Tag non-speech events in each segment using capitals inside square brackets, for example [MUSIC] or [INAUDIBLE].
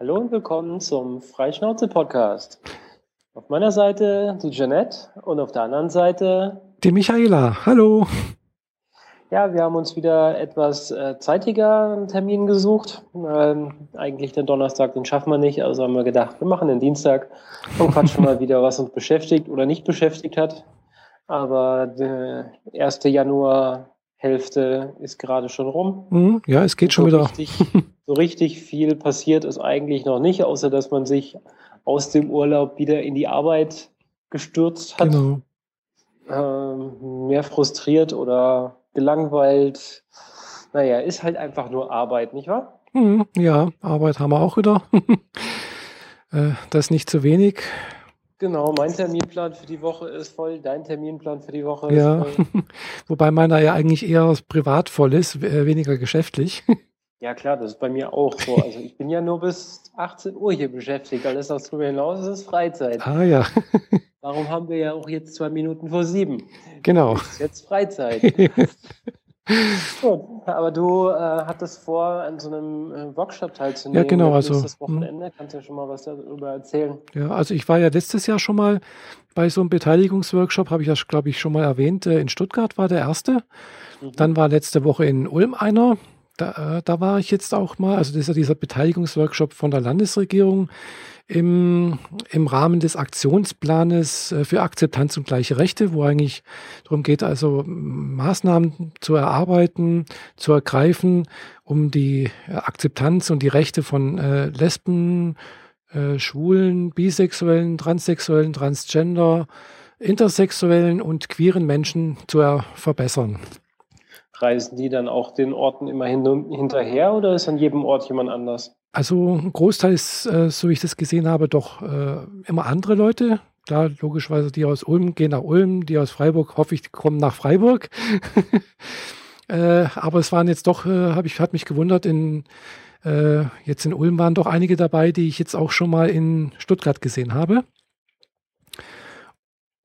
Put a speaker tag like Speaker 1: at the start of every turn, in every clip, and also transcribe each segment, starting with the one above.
Speaker 1: Hallo und willkommen zum Freischnauze-Podcast. Auf meiner Seite die Jeanette und auf der anderen Seite
Speaker 2: die Michaela. Hallo.
Speaker 1: Ja, wir haben uns wieder etwas äh, zeitiger einen Termin gesucht. Ähm, eigentlich den Donnerstag, den schaffen wir nicht, also haben wir gedacht, wir machen den Dienstag und quatschen mal [LAUGHS] wieder, was uns beschäftigt oder nicht beschäftigt hat. Aber die erste Januarhälfte ist gerade schon rum.
Speaker 2: Mhm, ja, es geht schon
Speaker 1: so
Speaker 2: wieder.
Speaker 1: Richtig, [LAUGHS] so richtig viel passiert ist eigentlich noch nicht, außer dass man sich aus dem Urlaub wieder in die Arbeit gestürzt hat.
Speaker 2: Genau.
Speaker 1: Ähm, mehr frustriert oder gelangweilt. Naja, ist halt einfach nur Arbeit, nicht wahr?
Speaker 2: Mhm, ja, Arbeit haben wir auch wieder. [LAUGHS] Äh, das ist nicht zu wenig.
Speaker 1: Genau, mein Terminplan für die Woche ist voll, dein Terminplan für die Woche
Speaker 2: ja.
Speaker 1: ist voll. [LAUGHS]
Speaker 2: Wobei meiner ja eigentlich eher privat voll ist, äh, weniger geschäftlich. [LAUGHS]
Speaker 1: Ja klar, das ist bei mir auch so. [LAUGHS] Also ich bin ja nur bis 18 Uhr hier beschäftigt. Alles was darüber hinaus ist, ist Freizeit.
Speaker 2: ah ja, [LAUGHS]
Speaker 1: Darum haben wir ja auch jetzt zwei Minuten vor sieben.
Speaker 2: genau.
Speaker 1: Ist jetzt Freizeit. [LAUGHS] Gut, aber du äh, hattest vor, an so einem äh, Workshop teilzunehmen.
Speaker 2: Ja, genau, also,
Speaker 1: Das Wochenende, kannst du ja schon mal was darüber erzählen.
Speaker 2: Ja, also ich war ja letztes Jahr schon mal bei so einem Beteiligungsworkshop, habe ich das, glaube ich, schon mal erwähnt. Äh, In Stuttgart war der erste.
Speaker 1: Mhm.
Speaker 2: Dann war letzte Woche in Ulm einer. Da, äh, da war ich jetzt auch mal. Also das ist ja dieser Beteiligungsworkshop von der Landesregierung im, im Rahmen des Aktionsplanes äh, für Akzeptanz und gleiche Rechte, wo eigentlich darum geht, also Maßnahmen zu erarbeiten, zu ergreifen, um die Akzeptanz und die Rechte von äh, Lesben, äh, Schwulen, Bisexuellen, Transsexuellen, Transgender, Intersexuellen und queeren Menschen zu verbessern.
Speaker 1: Reisen die dann auch den Orten immer hin hinterher oder ist an jedem Ort jemand anders?
Speaker 2: Also ein Großteil ist, äh, so wie ich das gesehen habe, doch äh, immer andere Leute. Klar, logischerweise die aus Ulm gehen nach Ulm, die aus Freiburg, hoffe ich, kommen nach Freiburg. [LAUGHS] äh, aber es waren jetzt doch, äh, hab ich, hat mich gewundert, in, jetzt in Ulm waren doch einige dabei, die ich jetzt auch schon mal in Stuttgart gesehen habe.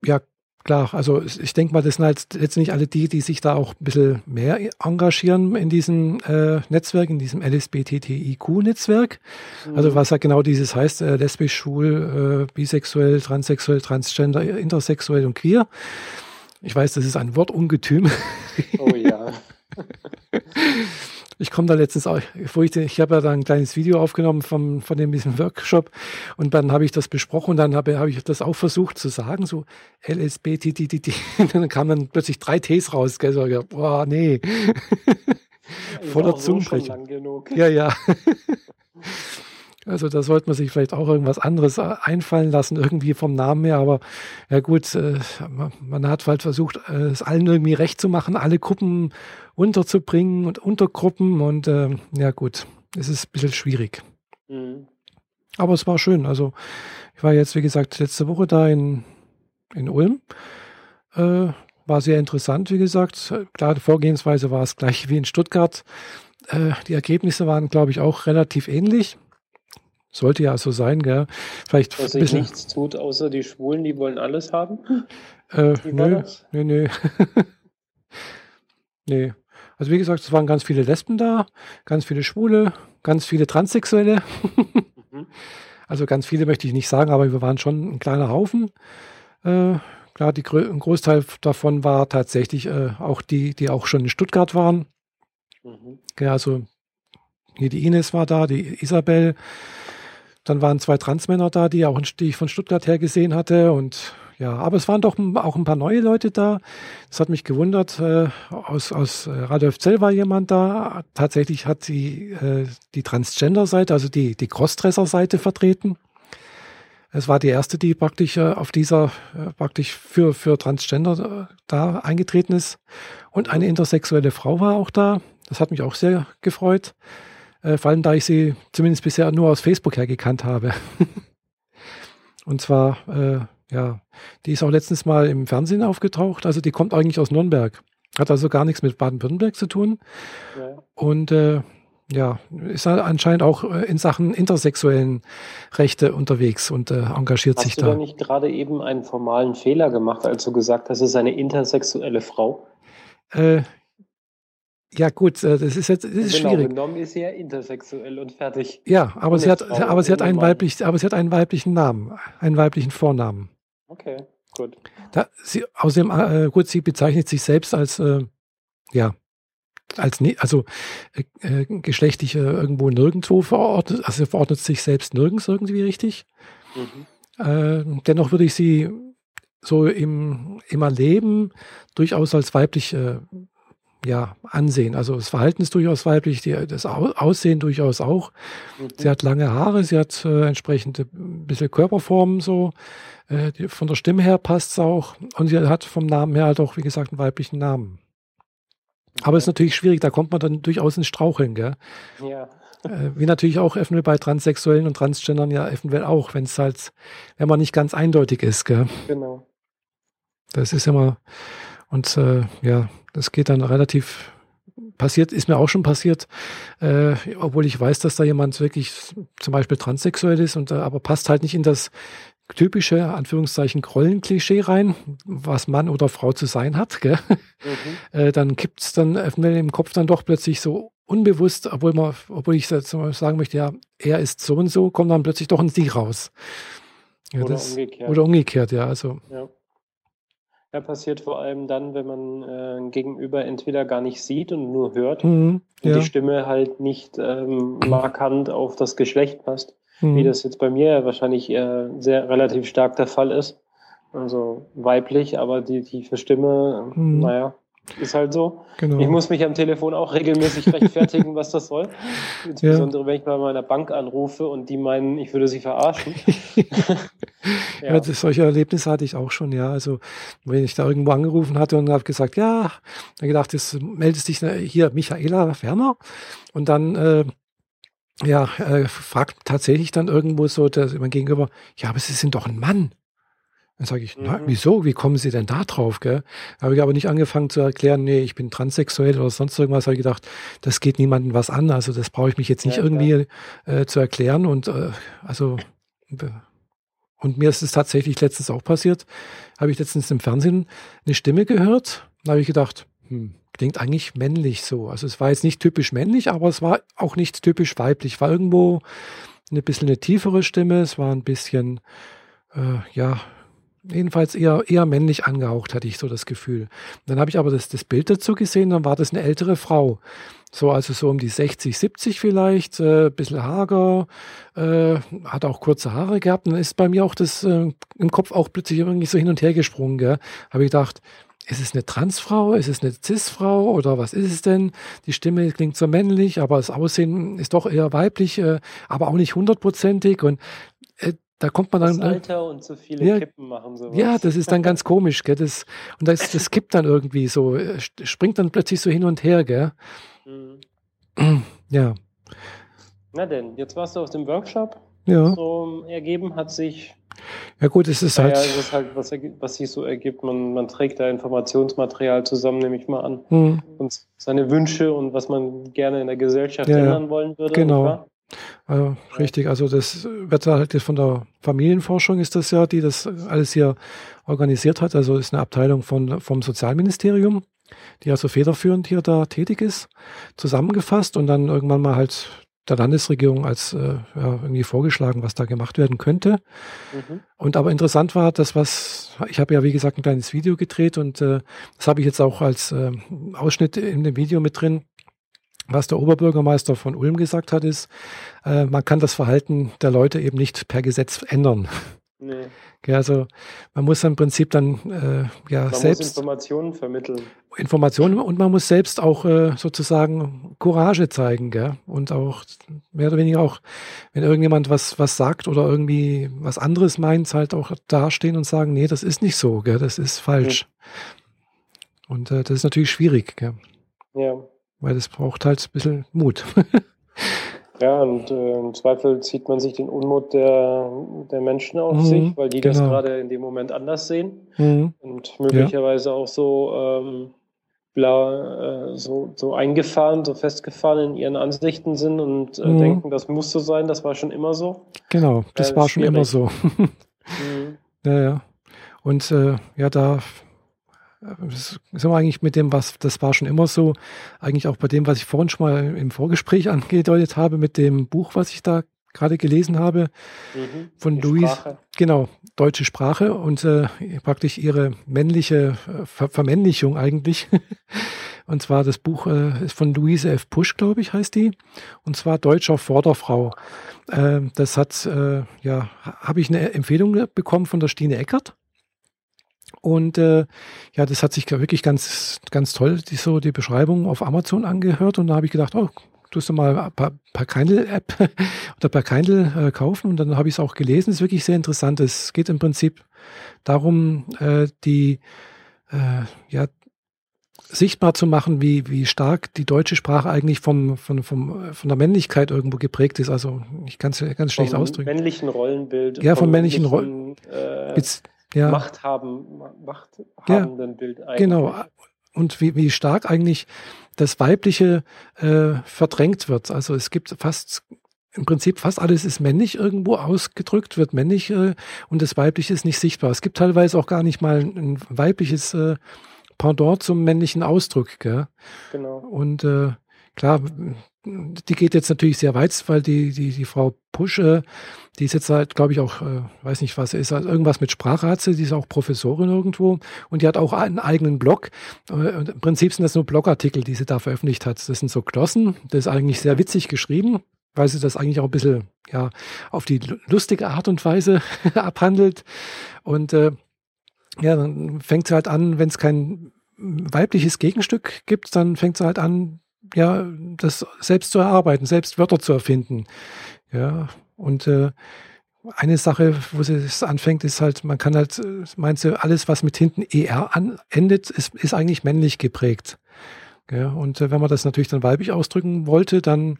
Speaker 2: Ja, klar, also ich denke mal, das sind halt letztendlich alle die, die sich da auch ein bisschen mehr engagieren in diesem äh, Netzwerk, in diesem LSBTTIQ-Netzwerk. Also was ja genau dieses heißt, äh, lesbisch, schwul, äh, bisexuell, transsexuell, transgender, intersexuell und queer. Ich weiß, das ist ein Wortungetüm.
Speaker 1: Oh ja. [LAUGHS]
Speaker 2: Ich komme da letztens auch, wo ich, ich habe ja da ein kleines Video aufgenommen vom, von dem diesem Workshop und dann habe ich das besprochen und dann habe, habe ich das auch versucht zu sagen, so LSBTTT. Und [LAUGHS] dann kamen dann plötzlich drei Ts raus. Gell? So, boah, nee. [LAUGHS] Voller Zungenbrecher. Ja, ja. [LAUGHS] Also da sollte man sich vielleicht auch irgendwas anderes einfallen lassen, irgendwie vom Namen her. Aber ja gut, äh, man hat halt versucht, äh, es allen irgendwie recht zu machen, alle Gruppen unterzubringen und Untergruppen. Und äh, ja gut, es ist ein bisschen schwierig. Mhm. Aber es war schön. Also ich war jetzt, wie gesagt, letzte Woche da in, in Ulm. Äh, war sehr interessant, wie gesagt. Klar, die Vorgehensweise war es gleich wie in Stuttgart. Äh, die Ergebnisse waren, glaube ich, auch relativ ähnlich. Sollte ja so sein, gell? Vielleicht
Speaker 1: Dass sich nichts tut, außer die Schwulen, die wollen alles haben?
Speaker 2: Äh, nö, nö, nö. [LAUGHS] nee. Also wie gesagt, es waren ganz viele Lesben da, ganz viele Schwule, ganz viele Transsexuelle. mhm. [LAUGHS] Also ganz viele möchte ich nicht sagen, aber wir waren schon ein kleiner Haufen. Äh, klar, die, ein Großteil davon war tatsächlich äh, auch die, die auch schon in Stuttgart waren. Mhm. Ja, also hier die Ines war da, die Isabel, dann waren zwei Transmänner da, die, auch, die ich von Stuttgart her gesehen hatte. Und ja, aber es waren doch auch ein paar neue Leute da. Das hat mich gewundert. Äh, aus, aus Radolf Zell war jemand da. Tatsächlich hat sie äh, die Transgender-Seite, also die, die Crossdresser-Seite vertreten. Es war die erste, die praktisch äh, auf dieser, äh, praktisch für, für Transgender äh, da eingetreten ist. Und eine intersexuelle Frau war auch da. Das hat mich auch sehr gefreut. Äh, vor allem, da ich sie zumindest bisher nur aus Facebook her gekannt habe. [LAUGHS] Und zwar, äh, ja, die ist auch letztens mal im Fernsehen aufgetaucht. Also die kommt eigentlich aus Nürnberg. Hat also gar nichts mit Baden-Württemberg zu tun. Ja. Und äh, ja, ist halt anscheinend auch äh, in Sachen intersexuellen Rechte unterwegs und äh, engagiert
Speaker 1: hast
Speaker 2: sich
Speaker 1: da. Hast du nicht gerade eben einen formalen Fehler gemacht, als du gesagt hast, es ist eine intersexuelle Frau?
Speaker 2: Äh, Ja, gut, äh, das ist jetzt das ist
Speaker 1: genau,
Speaker 2: schwierig.
Speaker 1: genommen ist sie ja intersexuell und fertig.
Speaker 2: Ja, aber
Speaker 1: Und
Speaker 2: sie hat,
Speaker 1: Frau
Speaker 2: aber sie hat einen
Speaker 1: Mann.
Speaker 2: weiblich, aber sie hat einen weiblichen Namen, einen weiblichen Vornamen.
Speaker 1: Okay, gut.
Speaker 2: Da, sie, außerdem, äh, gut, sie bezeichnet sich selbst als, äh, ja, als, also äh, geschlechtlich äh, irgendwo nirgendwo verordnet, also sie verordnet sich selbst nirgends irgendwie richtig.
Speaker 1: Mhm.
Speaker 2: Äh, dennoch würde ich sie so im, im Erleben durchaus als weiblich äh, ja, ansehen. Also das Verhalten ist durchaus weiblich, die, das Au- Aussehen durchaus auch.
Speaker 1: Mhm.
Speaker 2: Sie hat lange Haare, sie hat äh, entsprechende bisschen Körperformen so. Äh, die, von der Stimme her passt es auch. Und sie hat vom Namen her halt auch, wie gesagt, einen weiblichen Namen. Aber es ist natürlich schwierig, da kommt man dann durchaus ins Straucheln, gell?
Speaker 1: Ja,
Speaker 2: Äh, wie natürlich auch eventuell bei Transsexuellen und Transgendern ja eventuell auch, wenn es halt, wenn man nicht ganz eindeutig ist, gell?
Speaker 1: genau.
Speaker 2: Das ist immer, und äh, ja, das geht dann relativ, passiert, ist mir auch schon passiert, äh, obwohl ich weiß, dass da jemand wirklich zum Beispiel transsexuell ist und äh, aber passt halt nicht in das typische, Anführungszeichen, Rollenklischee rein, was Mann oder Frau zu sein hat, gell?
Speaker 1: Mhm. [LAUGHS]
Speaker 2: äh, dann gibt's dann eventuell im Kopf dann doch plötzlich so unbewusst, obwohl man, obwohl ich sagen möchte, ja, er ist so und so, kommt dann plötzlich doch ein Sie raus. Ja,
Speaker 1: Oder
Speaker 2: das-
Speaker 1: umgekehrt.
Speaker 2: Oder umgekehrt, ja. Also,
Speaker 1: Ja. Ja, passiert vor allem dann, wenn man äh, Gegenüber entweder gar nicht sieht und nur hört
Speaker 2: mhm,
Speaker 1: und
Speaker 2: ja,
Speaker 1: die Stimme halt nicht ähm, markant auf das Geschlecht passt,
Speaker 2: mhm,
Speaker 1: wie das jetzt bei mir wahrscheinlich äh, sehr relativ stark der Fall ist. Also weiblich, aber die tiefe Stimme,
Speaker 2: Mhm.
Speaker 1: naja, ist halt so.
Speaker 2: genau.
Speaker 1: Ich muss mich am Telefon auch regelmäßig rechtfertigen, was das soll. [LAUGHS] Insbesondere wenn ich bei meiner Bank anrufe und die meinen, ich würde sie verarschen. [LAUGHS]
Speaker 2: Ja, das, solche Erlebnisse hatte ich auch schon, ja. Also, wenn ich da irgendwo angerufen hatte und habe gesagt, ja, dann gedacht, jetzt meldest dich hier Michaela Werner und dann, äh, ja, äh, fragt tatsächlich dann irgendwo so der, mein Gegenüber, ja, aber Sie sind doch ein Mann. Dann sage ich, na,
Speaker 1: Mhm.
Speaker 2: wieso? Wie kommen Sie denn da drauf? Gell? Habe ich aber nicht angefangen zu erklären, nee, ich bin transsexuell oder sonst irgendwas. Habe ich gedacht, das geht niemandem was an. Also das brauche ich mich jetzt nicht
Speaker 1: Ja,
Speaker 2: irgendwie äh, zu erklären. Und äh, also und mir ist es tatsächlich letztens auch passiert. Habe ich letztens im Fernsehen eine Stimme gehört. Da habe ich gedacht, hm, klingt eigentlich männlich so. Also es war jetzt nicht typisch männlich, aber es war auch nicht typisch weiblich. War irgendwo eine bisschen eine tiefere Stimme. Es war ein bisschen, äh, ja, jedenfalls eher, eher männlich angehaucht, hatte ich so das Gefühl. Dann habe ich aber das, das Bild dazu gesehen, dann war das eine ältere Frau. So, also so um die 60, 70 vielleicht, äh, bisschen hager, äh, hat auch kurze Haare gehabt. Und dann ist bei mir auch das äh, im Kopf auch plötzlich irgendwie so hin und her gesprungen. Gell? Habe ich gedacht, ist es eine Transfrau? Ist es eine Cis-Frau? Oder was ist es denn? Die Stimme klingt so männlich, aber das Aussehen ist doch eher weiblich, äh, aber auch nicht hundertprozentig. Und da kommt man
Speaker 1: Das
Speaker 2: dann. äh,
Speaker 1: Alter und zu viele
Speaker 2: Ja.
Speaker 1: Kippen machen sowas.
Speaker 2: ja, das ist dann ganz komisch, gell? Das, und das, das kippt dann irgendwie so, äh, springt dann plötzlich so hin und her, gell?
Speaker 1: Mhm.
Speaker 2: Ja,
Speaker 1: Na denn, jetzt warst du auf dem Workshop.
Speaker 2: ja.
Speaker 1: So ergeben hat sich,
Speaker 2: Ja gut, es ist halt.
Speaker 1: es ist halt, was, was sich so ergibt. Man, man trägt da Informationsmaterial zusammen, nehme ich mal an.
Speaker 2: Hm,
Speaker 1: Und seine Wünsche und was man gerne in der Gesellschaft
Speaker 2: Ja, ja.
Speaker 1: ändern wollen würde.
Speaker 2: Genau. Äh, richtig, also das wird halt jetzt von der Familienforschung ist das ja, die das alles hier organisiert hat. Also ist eine Abteilung von, vom Sozialministerium, die also federführend hier da tätig ist, zusammengefasst und dann irgendwann mal halt der Landesregierung als äh, ja, irgendwie vorgeschlagen, was da gemacht werden könnte.
Speaker 1: Mhm.
Speaker 2: Und aber interessant war, das was, ich habe ja wie gesagt ein kleines Video gedreht und äh, das habe ich jetzt auch als äh, Ausschnitt in dem Video mit drin. Was der Oberbürgermeister von Ulm gesagt hat, ist, äh, man kann das Verhalten der Leute eben nicht per Gesetz ändern.
Speaker 1: Nee.
Speaker 2: Ja, also man muss im Prinzip dann äh, ja
Speaker 1: Man
Speaker 2: selbst
Speaker 1: Informationen vermitteln.
Speaker 2: Informationen und man muss selbst auch äh, sozusagen Courage zeigen, gell? Und auch mehr oder weniger auch, wenn irgendjemand was was sagt oder irgendwie was anderes meint, halt auch dastehen und sagen, nee, das ist nicht so, gell? Das ist falsch. Und äh, das ist natürlich schwierig, gell?
Speaker 1: Ja.
Speaker 2: Weil das braucht halt ein bisschen Mut. [LAUGHS]
Speaker 1: Ja, und äh, im Zweifel zieht man sich den Unmut der, der Menschen auf
Speaker 2: Mhm,
Speaker 1: sich, weil die das
Speaker 2: genau.
Speaker 1: gerade in dem Moment anders sehen
Speaker 2: mhm.
Speaker 1: und möglicherweise auch so, ähm, bla, äh, so, so eingefahren, so festgefahren in ihren Ansichten sind und äh,
Speaker 2: Mhm.
Speaker 1: denken, das muss so sein, das war schon immer so.
Speaker 2: Genau, das
Speaker 1: Ja,
Speaker 2: war schon immer
Speaker 1: schwierig.
Speaker 2: so. [LAUGHS]
Speaker 1: Mhm.
Speaker 2: Ja, ja. Und äh, ja, da das sind wir eigentlich mit dem, was, das war schon immer so, eigentlich auch bei dem, was ich vorhin schon mal im Vorgespräch [LAUGHS] angedeutet habe, mit dem Buch, was ich da gerade gelesen habe, mhm, von Louise, genau, deutsche Sprache und äh, praktisch ihre männliche äh, Ver Vermännlichung eigentlich. [LAUGHS] und zwar das Buch äh, ist von Louise F. Pusch, glaube ich, heißt die. Und zwar Deutscher Vorderfrau. Äh, das hat, äh, ja, habe ich eine Empfehlung bekommen von der Stine Eckert. Und äh, ja, das hat sich wirklich ganz, ganz toll, die, so die Beschreibung auf Amazon angehört. Und da habe ich gedacht, oh, tust du mal per, per Kindle-App [LAUGHS] oder per Kindle äh, kaufen. Und dann habe ich es auch gelesen. Es ist wirklich sehr interessant. Es geht im Prinzip darum, äh, die äh, ja, sichtbar zu machen, wie, wie stark die deutsche Sprache eigentlich vom, vom, vom, von der Männlichkeit irgendwo geprägt ist. Also ich kann es ganz schlecht ausdrücken.
Speaker 1: Vom männlichen Rollenbild.
Speaker 2: Ja, vom, männlichen Rollenbild. Äh,
Speaker 1: ja. Machthaben, machthabenden ja, Bild
Speaker 2: eigentlich. Genau. Und wie, wie stark eigentlich das Weibliche äh, verdrängt wird. Also es gibt fast im Prinzip fast alles ist männlich irgendwo ausgedrückt, wird männlich äh, und das Weibliche ist nicht sichtbar. Es gibt teilweise auch gar nicht mal ein weibliches äh, Pendant zum männlichen Ausdruck. Gell? Genau. Und äh, klar, die geht jetzt natürlich sehr weit, weil die, die, die Frau Pusch, äh, die ist jetzt halt, glaube ich, auch, äh, weiß nicht was, ist halt irgendwas mit sie, die ist auch Professorin irgendwo und die hat auch einen eigenen Blog. Äh, Im Prinzip sind das nur Blogartikel, die sie da veröffentlicht hat. Das sind so Glossen, das ist eigentlich sehr witzig geschrieben, weil sie das eigentlich auch ein bisschen, ja, auf die lustige Art und Weise [LAUGHS] abhandelt. Und äh, ja, dann fängt sie halt an, wenn es kein weibliches Gegenstück gibt, dann fängt sie halt an, ja, das selbst zu erarbeiten, selbst Wörter zu erfinden. Ja, und äh, eine Sache, wo sie es anfängt, ist halt, man kann halt, meinst du, alles, was mit hinten ER an, endet, ist, ist eigentlich männlich geprägt. Ja, und äh, wenn man das natürlich dann weiblich ausdrücken wollte, dann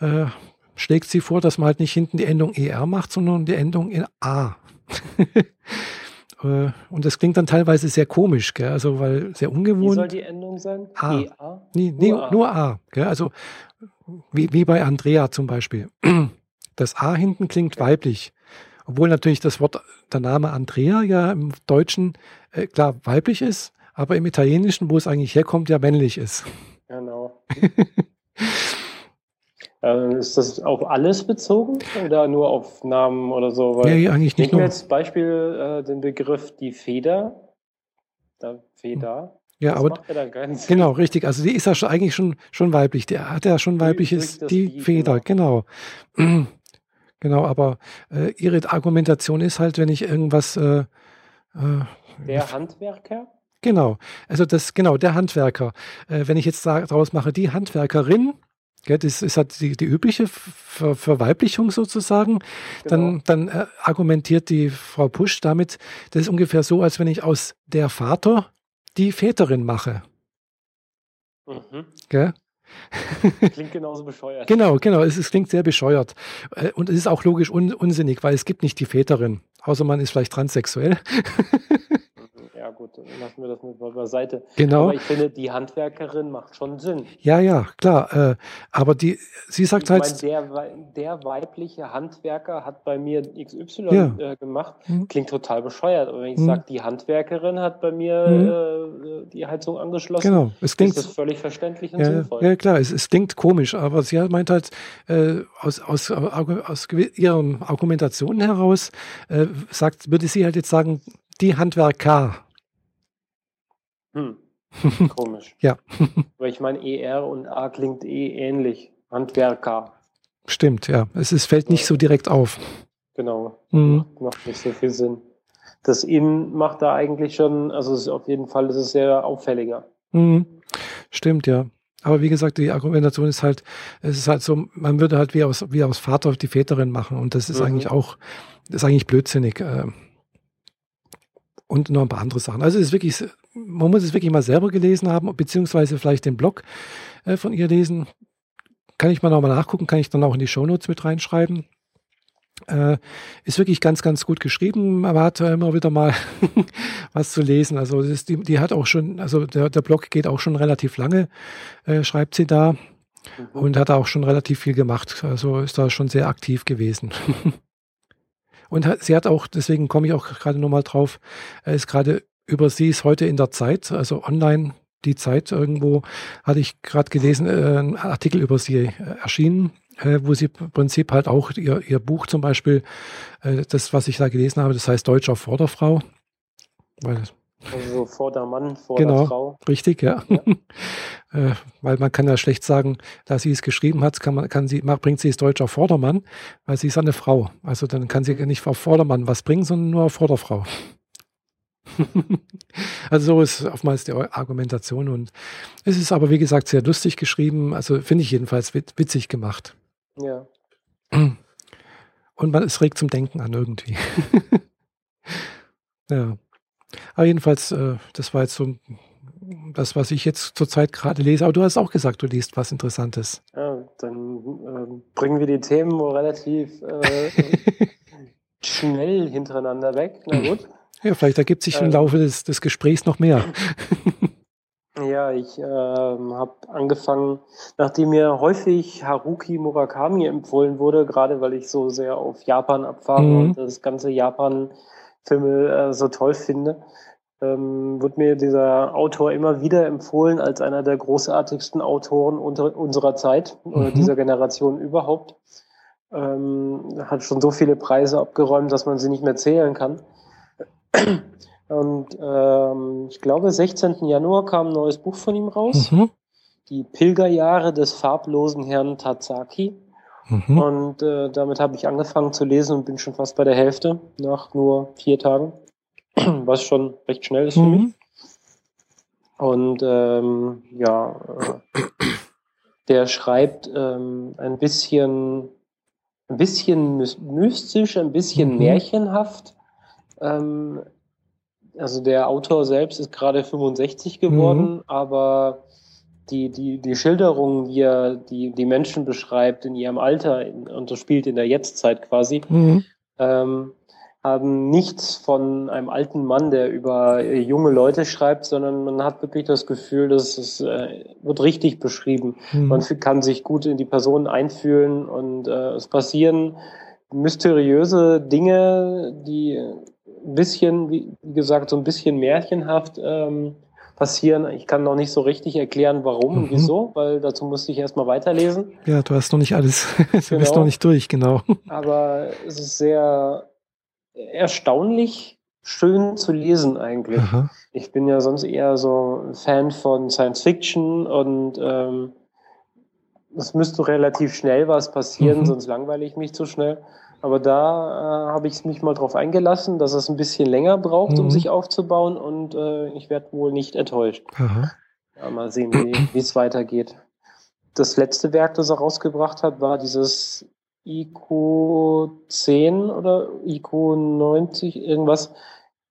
Speaker 2: äh, schlägt sie vor, dass man halt nicht hinten die Endung ER macht, sondern die Endung in A. [LAUGHS] Äh, und das klingt dann teilweise sehr komisch, gell? also weil sehr ungewohnt. Wie
Speaker 1: soll die Endung sein?
Speaker 2: A. E A? Nee, nee, nur A. Nur A gell? Also wie, wie bei Andrea zum Beispiel. [CLEARS THROAT] Das A hinten klingt weiblich. Obwohl natürlich das Wort, der Name Andrea ja im Deutschen äh, klar weiblich ist, aber im Italienischen, wo es eigentlich herkommt, ja männlich ist.
Speaker 1: Genau. [LAUGHS] Äh, ist das auf alles bezogen oder nur auf Namen oder so?
Speaker 2: Weil ja, eigentlich nicht.
Speaker 1: Nehmen wir als Beispiel äh, den Begriff die Feder. Da, Feder.
Speaker 2: Ja, das aber genau, richtig. Also die ist ja schon, eigentlich schon, schon weiblich. Der hat ja schon weibliches, die, die Feder, genau. genau. [CLEARS THROAT] Genau, aber äh, ihre Argumentation ist halt, wenn ich irgendwas. Äh,
Speaker 1: äh, der Handwerker?
Speaker 2: Genau, also das, genau, der Handwerker. Äh, wenn ich jetzt daraus mache, die Handwerkerin, Gell, das ist halt die, die übliche Ver Verweiblichung sozusagen. Genau. Dann, dann äh, argumentiert die Frau Pusch damit, das ist ungefähr so, als wenn ich aus der Vater die Väterin mache. Mhm. Gell?
Speaker 1: Klingt genauso bescheuert. [LAUGHS]
Speaker 2: genau, genau. Es, es, klingt sehr bescheuert. Äh, und es ist auch logisch un unsinnig, weil es gibt nicht die Väterin. Außer man ist vielleicht transsexuell. [LAUGHS]
Speaker 1: gut, dann lassen wir das mal beiseite.
Speaker 2: Genau.
Speaker 1: Aber ich finde, die Handwerkerin macht schon Sinn.
Speaker 2: Ja, ja, klar. Äh, aber die, sie sagt ich halt.
Speaker 1: Mein, der, der weibliche Handwerker hat bei mir XY ja. äh, gemacht. Mhm. Klingt total bescheuert. Aber wenn ich mhm. sage, die Handwerkerin hat bei mir mhm. äh, die Heizung angeschlossen,
Speaker 2: genau. es klingt,
Speaker 1: ist das völlig verständlich und
Speaker 2: ja,
Speaker 1: sinnvoll.
Speaker 2: Ja, klar, es, es klingt komisch, aber sie meint halt, äh, aus, aus, aus ihren Argumentationen heraus, äh, sagt, würde sie halt jetzt sagen, die Handwerker
Speaker 1: hm. [LAUGHS] Komisch.
Speaker 2: ja.
Speaker 1: Weil ich meine, ER und A klingt eh ähnlich. Handwerker.
Speaker 2: Stimmt, ja. Es ist, fällt nicht so direkt auf.
Speaker 1: Genau. Mhm. Macht nicht so viel Sinn. Das In macht da eigentlich schon, also ist auf jeden Fall ist es sehr auffälliger.
Speaker 2: Mhm. Stimmt, ja. Aber wie gesagt, die Argumentation ist halt, es ist halt so, man würde halt wie aus, wie aus Vater die Väterin machen und das ist mhm. eigentlich auch, das ist eigentlich blödsinnig. Äh, und noch ein paar andere Sachen. Also es ist wirklich, man muss es wirklich mal selber gelesen haben, beziehungsweise vielleicht den Blog äh, von ihr lesen. Kann ich mal nochmal nachgucken, kann ich dann auch in die Shownotes mit reinschreiben. Äh, ist wirklich ganz, ganz gut geschrieben, aber hat immer wieder mal [LAUGHS] was zu lesen. Also ist, die, die, hat auch schon, also der, der Blog geht auch schon relativ lange, äh, schreibt sie da mhm. und hat auch schon relativ viel gemacht. Also ist da schon sehr aktiv gewesen. [LAUGHS] Und sie hat auch, deswegen komme ich auch gerade nochmal drauf, ist gerade über sie ist heute in der Zeit, also online die Zeit irgendwo, hatte ich gerade gelesen, äh, ein Artikel über sie äh, erschienen, äh, wo sie im Prinzip halt auch ihr, ihr Buch zum Beispiel, äh, das, was ich da gelesen habe, das heißt Deutscher Vorderfrau.
Speaker 1: Weil also vor der Mann, vor
Speaker 2: genau. Richtig, ja. ja. [LAUGHS] äh, weil man kann ja schlecht sagen, da sie es geschrieben hat, kann man, kann sie, bringt sie es deutscher Vordermann, weil sie ist eine Frau. Also dann kann sie nicht auf Vordermann was bringen, sondern nur auf Vorderfrau. [LAUGHS] also so ist oftmals die Argumentation und es ist aber wie gesagt sehr lustig geschrieben, also finde ich jedenfalls witzig gemacht.
Speaker 1: Ja.
Speaker 2: Und man, es regt zum Denken an irgendwie. [LAUGHS] ja. Aber jedenfalls, äh, das war jetzt so das, was ich jetzt zurzeit gerade lese. Aber du hast auch gesagt, du liest was Interessantes.
Speaker 1: Ja, dann äh, bringen wir die Themen relativ äh, [LAUGHS] schnell hintereinander weg. Na gut.
Speaker 2: Ja, vielleicht ergibt sich im ähm. Laufe des, des Gesprächs noch mehr. [LAUGHS]
Speaker 1: Ja, ich äh, habe angefangen, nachdem mir häufig Haruki Murakami empfohlen wurde, gerade weil ich so sehr auf Japan abfahre mhm. und das ganze Japan-Filme äh, so toll finde, ähm, wird mir dieser Autor immer wieder empfohlen als einer der großartigsten Autoren unter, unserer Zeit mhm. oder dieser Generation überhaupt. Ähm, hat schon so viele Preise abgeräumt, dass man sie nicht mehr zählen kann. Und ähm, ich glaube, 16. Januar kam ein neues Buch von ihm raus. Mhm. Die Pilgerjahre des farblosen Herrn Tazaki. Mhm. Und äh, damit habe ich angefangen zu lesen und bin schon fast bei der Hälfte nach nur vier Tagen, [CLEARS THROAT] was schon recht schnell ist für mhm. mich. Und ähm, ja, äh, der schreibt ähm, ein bisschen, ein bisschen mystisch, ein bisschen mhm. märchenhaft. Ähm, also der Autor selbst ist gerade 65 geworden, mhm. aber die, die, die Schilderung, wie er die, die Menschen beschreibt in ihrem Alter in, und das spielt in der Jetztzeit quasi, mhm. ähm, haben nichts von einem alten Mann, der über äh, junge Leute schreibt, sondern man hat wirklich das Gefühl, dass es äh, wird richtig beschrieben. Mhm. Man kann sich gut in die Person einfühlen und äh, es passieren mysteriöse Dinge, die ein bisschen, wie gesagt, so ein bisschen märchenhaft ähm, passieren. Ich kann noch nicht so richtig erklären, warum mhm. und wieso, weil dazu musste ich erstmal weiterlesen.
Speaker 2: Ja, du hast noch nicht alles, [LAUGHS] du genau. bist noch nicht durch, genau.
Speaker 1: Aber es ist sehr erstaunlich schön zu lesen eigentlich. Aha. Ich bin ja sonst eher so ein Fan von Science Fiction und ähm, es müsste relativ schnell was passieren, mhm. sonst langweile ich mich zu schnell. Aber da äh, habe ich mich mal drauf eingelassen, dass es ein bisschen länger braucht, mhm. um sich aufzubauen und äh, ich werde wohl nicht enttäuscht. Ja, mal sehen, wie es weitergeht. Das letzte Werk, das er rausgebracht hat, war dieses IQ 10 oder IQ 90, irgendwas.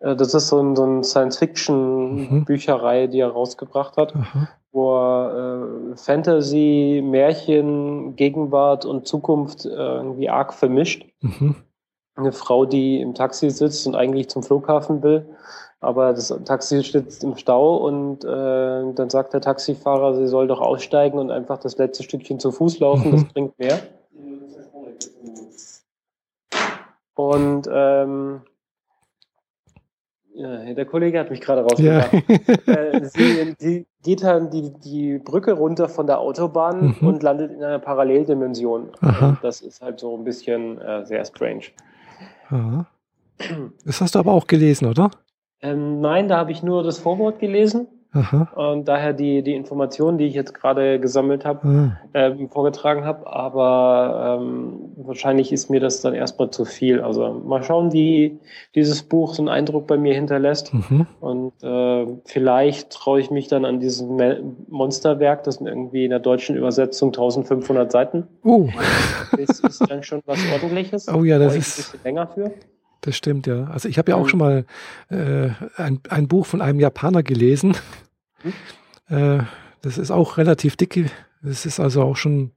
Speaker 1: Äh, das ist so ein, so ein Science-Fiction-Bücherei, die er rausgebracht hat. Aha wo er äh, Fantasy, Märchen, Gegenwart und Zukunft äh, irgendwie arg vermischt. Mhm. Eine Frau, die im Taxi sitzt und eigentlich zum Flughafen will, aber das Taxi sitzt im Stau und äh, dann sagt der Taxifahrer, sie soll doch aussteigen und einfach das letzte Stückchen zu Fuß laufen, mhm. das bringt mehr. Und ähm, ja, der Kollege hat mich gerade rausgebracht. Ja. [LAUGHS] äh, sie, die geht dann die, die Brücke runter von der Autobahn mhm. und landet in einer Paralleldimension. Das ist halt so ein bisschen äh, sehr strange.
Speaker 2: Aha. Das hast du aber auch gelesen, oder?
Speaker 1: Ähm, nein, da habe ich nur das Vorwort gelesen. Und daher die, die Informationen, die ich jetzt gerade gesammelt habe, ah. ähm, vorgetragen habe. Aber ähm, wahrscheinlich ist mir das dann erstmal zu viel. Also mal schauen, wie dieses Buch so einen Eindruck bei mir hinterlässt. Mhm. Und äh, vielleicht traue ich mich dann an dieses Monsterwerk, das sind irgendwie in der deutschen Übersetzung 1500 Seiten.
Speaker 2: Uh.
Speaker 1: Das ist dann schon was ordentliches. [LAUGHS]
Speaker 2: Oh ja, das ist
Speaker 1: ein bisschen länger für.
Speaker 2: Das stimmt, ja. Also ich habe ja auch schon mal äh, ein, ein Buch von einem Japaner gelesen. Hm? Äh, das ist auch relativ dick. Das ist also auch schon,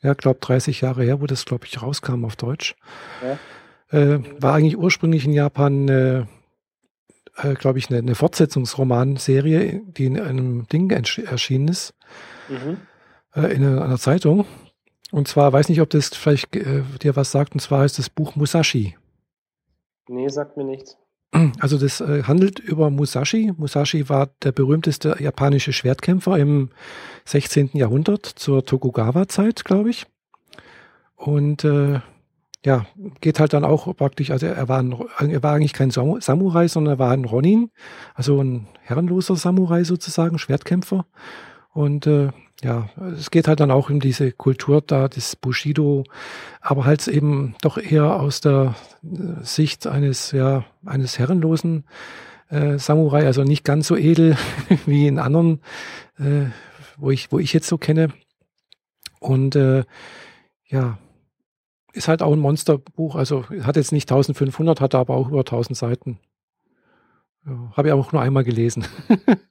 Speaker 2: ja, glaube 30 Jahre her, wo das, glaube ich, rauskam auf Deutsch. Ja. Äh, war eigentlich ursprünglich in Japan, äh, äh, glaube ich, eine, eine Fortsetzungsromanserie, die in einem Ding erschienen ist. Mhm. Äh, in einer, einer, Zeitung. Und zwar, weiß nicht, ob das vielleicht äh, dir was sagt, und zwar heißt das Buch Musashi.
Speaker 1: Nee, sagt mir nichts.
Speaker 2: Also das äh, handelt über Musashi. Musashi war der berühmteste japanische Schwertkämpfer im 16. Jahrhundert zur Tokugawa-Zeit, glaube ich. Und äh, ja, geht halt dann auch praktisch, also er war, ein, er war eigentlich kein Samurai, sondern er war ein Ronin, also ein herrenloser Samurai sozusagen, Schwertkämpfer. Und äh, ja, es geht halt dann auch um diese Kultur da, das Bushido, aber halt eben doch eher aus der äh, Sicht eines, ja, eines herrenlosen äh, Samurai, also nicht ganz so edel [LAUGHS] wie in anderen, äh, wo ich, wo ich jetzt so kenne. Und äh, ja, ist halt auch ein Monsterbuch, also hat jetzt nicht 1500, hat aber auch über 1000 Seiten. Ja, Habe ich auch nur einmal gelesen. [LAUGHS]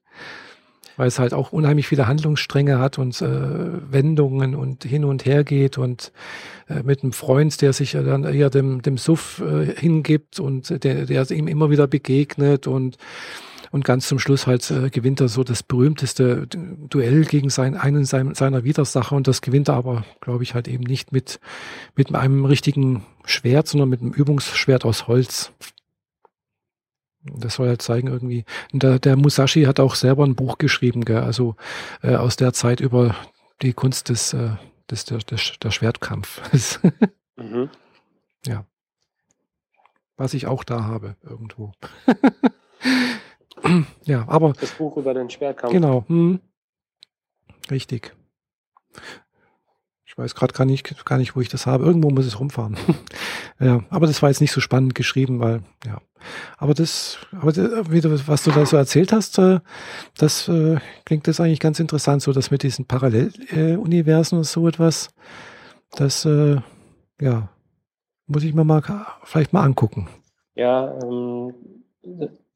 Speaker 2: weil es halt auch unheimlich viele Handlungsstränge hat und äh, Wendungen und hin und her geht und äh, mit einem Freund, der sich dann eher dem, dem Suff äh, hingibt und der, der ihm immer wieder begegnet und und ganz zum Schluss halt äh, gewinnt er so das berühmteste Duell gegen seinen, einen seiner Widersacher und das gewinnt er aber, glaube ich, halt eben nicht mit, mit einem richtigen Schwert, sondern mit einem Übungsschwert aus Holz. Das soll halt zeigen irgendwie. Der, der, Musashi hat auch selber ein Buch geschrieben, gell? also äh, aus der Zeit über die Kunst des, äh, des der, der, der Schwertkampf. [LAUGHS] mhm. Ja. Was ich auch da habe, irgendwo. [LAUGHS] ja, aber.
Speaker 1: Das Buch über den Schwertkampf.
Speaker 2: Genau. Hm. Richtig. Ich weiß gerade gar nicht, gar nicht, wo ich das habe. Irgendwo muss es rumfahren. [LAUGHS] ja, aber das war jetzt nicht so spannend geschrieben, weil, ja. Aber das, aber das, was du da so erzählt hast, äh, das äh, klingt das eigentlich ganz interessant, so dass mit diesen Paralleluniversen und so etwas, das, äh, ja, muss ich mir mal vielleicht mal angucken.
Speaker 1: Ja, ähm,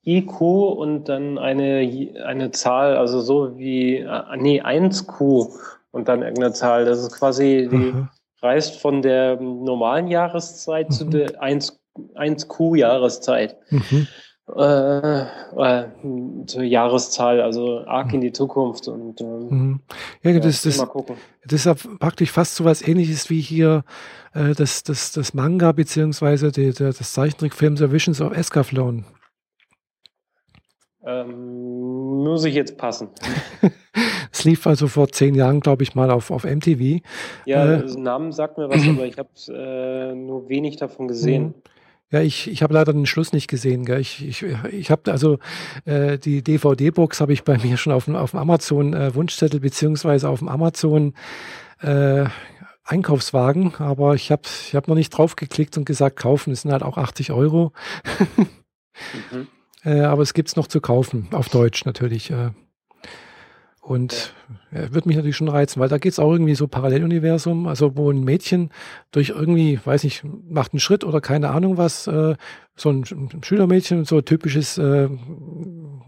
Speaker 1: IQ und dann eine, eine Zahl, also so wie, nee, 1Q und dann irgendeine Zahl. Das ist quasi, die Aha. reist von der normalen Jahreszeit mhm. zu der 1, 1Q-Jahreszeit. Mhm. Äh, äh, zur Jahreszahl, also arg in die Zukunft und ähm,
Speaker 2: mhm. ja, das, das, das ist praktisch fast so was ähnliches wie hier äh, das, das, das Manga beziehungsweise die, der, das Zeichentrickfilm The Visions of Escaflowne.
Speaker 1: Ähm, muss ich jetzt passen. [LAUGHS]
Speaker 2: es lief also vor zehn Jahren, glaube ich, mal auf, auf MTV.
Speaker 1: Ja, äh, Namen sagt mir was, [CLEARS THROAT] aber ich habe äh, nur wenig davon gesehen.
Speaker 2: Ja, ich, ich habe leider den Schluss nicht gesehen. Gell. Ich, ich, ich habe also äh, die DVD-Box habe ich bei mir schon auf dem, auf dem Amazon äh, Wunschzettel beziehungsweise auf dem Amazon äh, Einkaufswagen, aber ich habe ich hab noch nicht drauf geklickt und gesagt, kaufen, das sind halt auch 80 Euro. mhm. Äh, aber es gibt es noch zu kaufen, auf Deutsch natürlich. Äh. Und wird mich natürlich schon reizen, weil da geht es auch irgendwie so Paralleluniversum, also wo ein Mädchen durch irgendwie, weiß nicht, macht einen Schritt oder keine Ahnung was, äh, so ein Schülermädchen, so typisches, äh,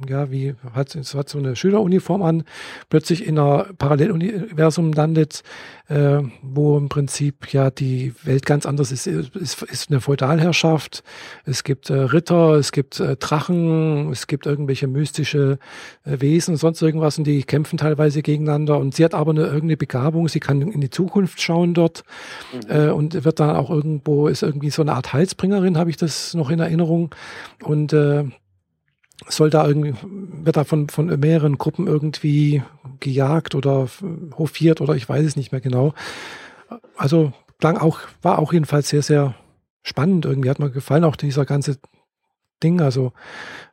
Speaker 2: ja, wie hat, hat so eine Schüleruniform an, plötzlich in einer Paralleluniversum landet, äh, wo im Prinzip ja die Welt ganz anders ist. Es ist, ist eine Feudalherrschaft, es gibt äh, Ritter, es gibt äh, Drachen, es gibt irgendwelche mystische äh, Wesen, sonst irgendwas und die kämpfen teilweise gegeneinander und sie hat aber eine irgendeine Begabung, sie kann in die Zukunft schauen dort mhm. äh, und wird dann auch irgendwo, ist irgendwie so eine Art Heilsbringerin, habe ich das noch in Erinnerung und äh, soll da irgendwie, wird da von, von mehreren Gruppen irgendwie gejagt oder hofiert oder ich weiß es nicht mehr genau. Also klang auch, war auch jedenfalls sehr, sehr spannend. Irgendwie hat mir gefallen, auch dieser ganze Ding, also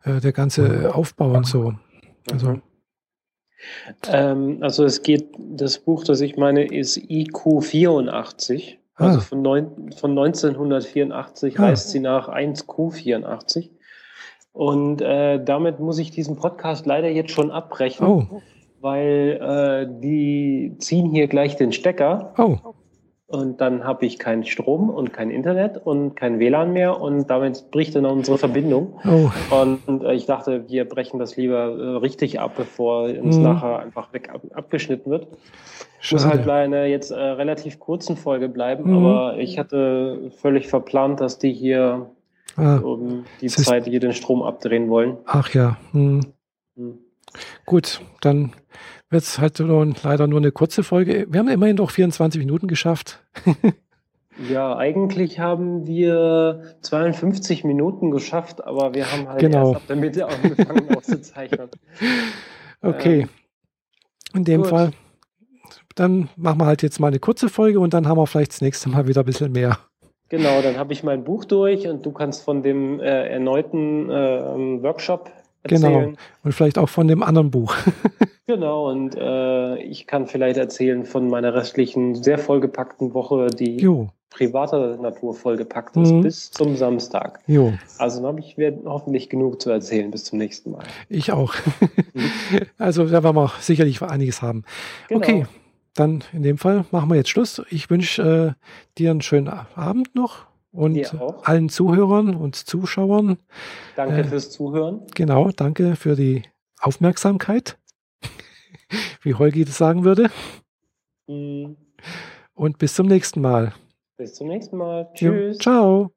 Speaker 2: äh, der ganze Aufbau und so. Also.
Speaker 1: Ähm, also es geht, das Buch, das ich meine, ist IQ 84. Also ah. von, neun, von 1984 ah. reist sie nach 1Q84. Und äh, damit muss ich diesen Podcast leider jetzt schon abbrechen, oh. weil äh, die ziehen hier gleich den Stecker. Oh. Und dann habe ich keinen Strom und kein Internet und kein WLAN mehr und damit bricht dann unsere Verbindung. Oh. Und, und äh, ich dachte, wir brechen das lieber äh, richtig ab, bevor uns mhm. nachher einfach weg ab, abgeschnitten wird. Ich muss halt bei einer jetzt äh, relativ kurzen Folge bleiben, mhm. aber ich hatte völlig verplant, dass die hier ah, um die Zeit hier den Strom abdrehen wollen.
Speaker 2: Ach ja. Hm. Hm. Gut, dann wird es halt nur, leider nur eine kurze Folge. Wir haben immerhin doch 24 Minuten geschafft. [LAUGHS]
Speaker 1: Ja, eigentlich haben wir 52 Minuten geschafft, aber wir haben halt
Speaker 2: Genau.
Speaker 1: erst ab der Mitte angefangen [LAUGHS] aufzuzeichnen.
Speaker 2: Okay.
Speaker 1: Ähm,
Speaker 2: In dem
Speaker 1: gut.
Speaker 2: Fall, dann machen wir halt jetzt mal eine kurze Folge und dann haben wir vielleicht das nächste Mal wieder ein bisschen mehr.
Speaker 1: Genau, dann habe ich mein Buch durch und du kannst von dem äh, erneuten äh, Workshop
Speaker 2: Genau. Und vielleicht auch von dem anderen Buch. [LAUGHS]
Speaker 1: Genau, und äh, ich kann vielleicht erzählen von meiner restlichen, sehr vollgepackten Woche, die
Speaker 2: Jo,
Speaker 1: privater Natur vollgepackt ist,
Speaker 2: Mhm.
Speaker 1: bis zum Samstag.
Speaker 2: jo,
Speaker 1: Also dann habe ich hoffentlich genug zu erzählen bis zum nächsten Mal.
Speaker 2: ich auch. [LAUGHS] also da werden wir sicherlich einiges haben.
Speaker 1: Genau.
Speaker 2: Okay, dann in dem Fall machen wir jetzt Schluss. Ich wünsche äh, dir einen schönen Abend noch und allen Zuhörern und Zuschauern.
Speaker 1: Danke
Speaker 2: äh,
Speaker 1: fürs Zuhören.
Speaker 2: Genau, danke für die Aufmerksamkeit, [LAUGHS] wie Holgi das sagen würde.
Speaker 1: Mhm.
Speaker 2: Und bis zum nächsten Mal.
Speaker 1: Bis zum nächsten Mal. Tschüss.
Speaker 2: ciao.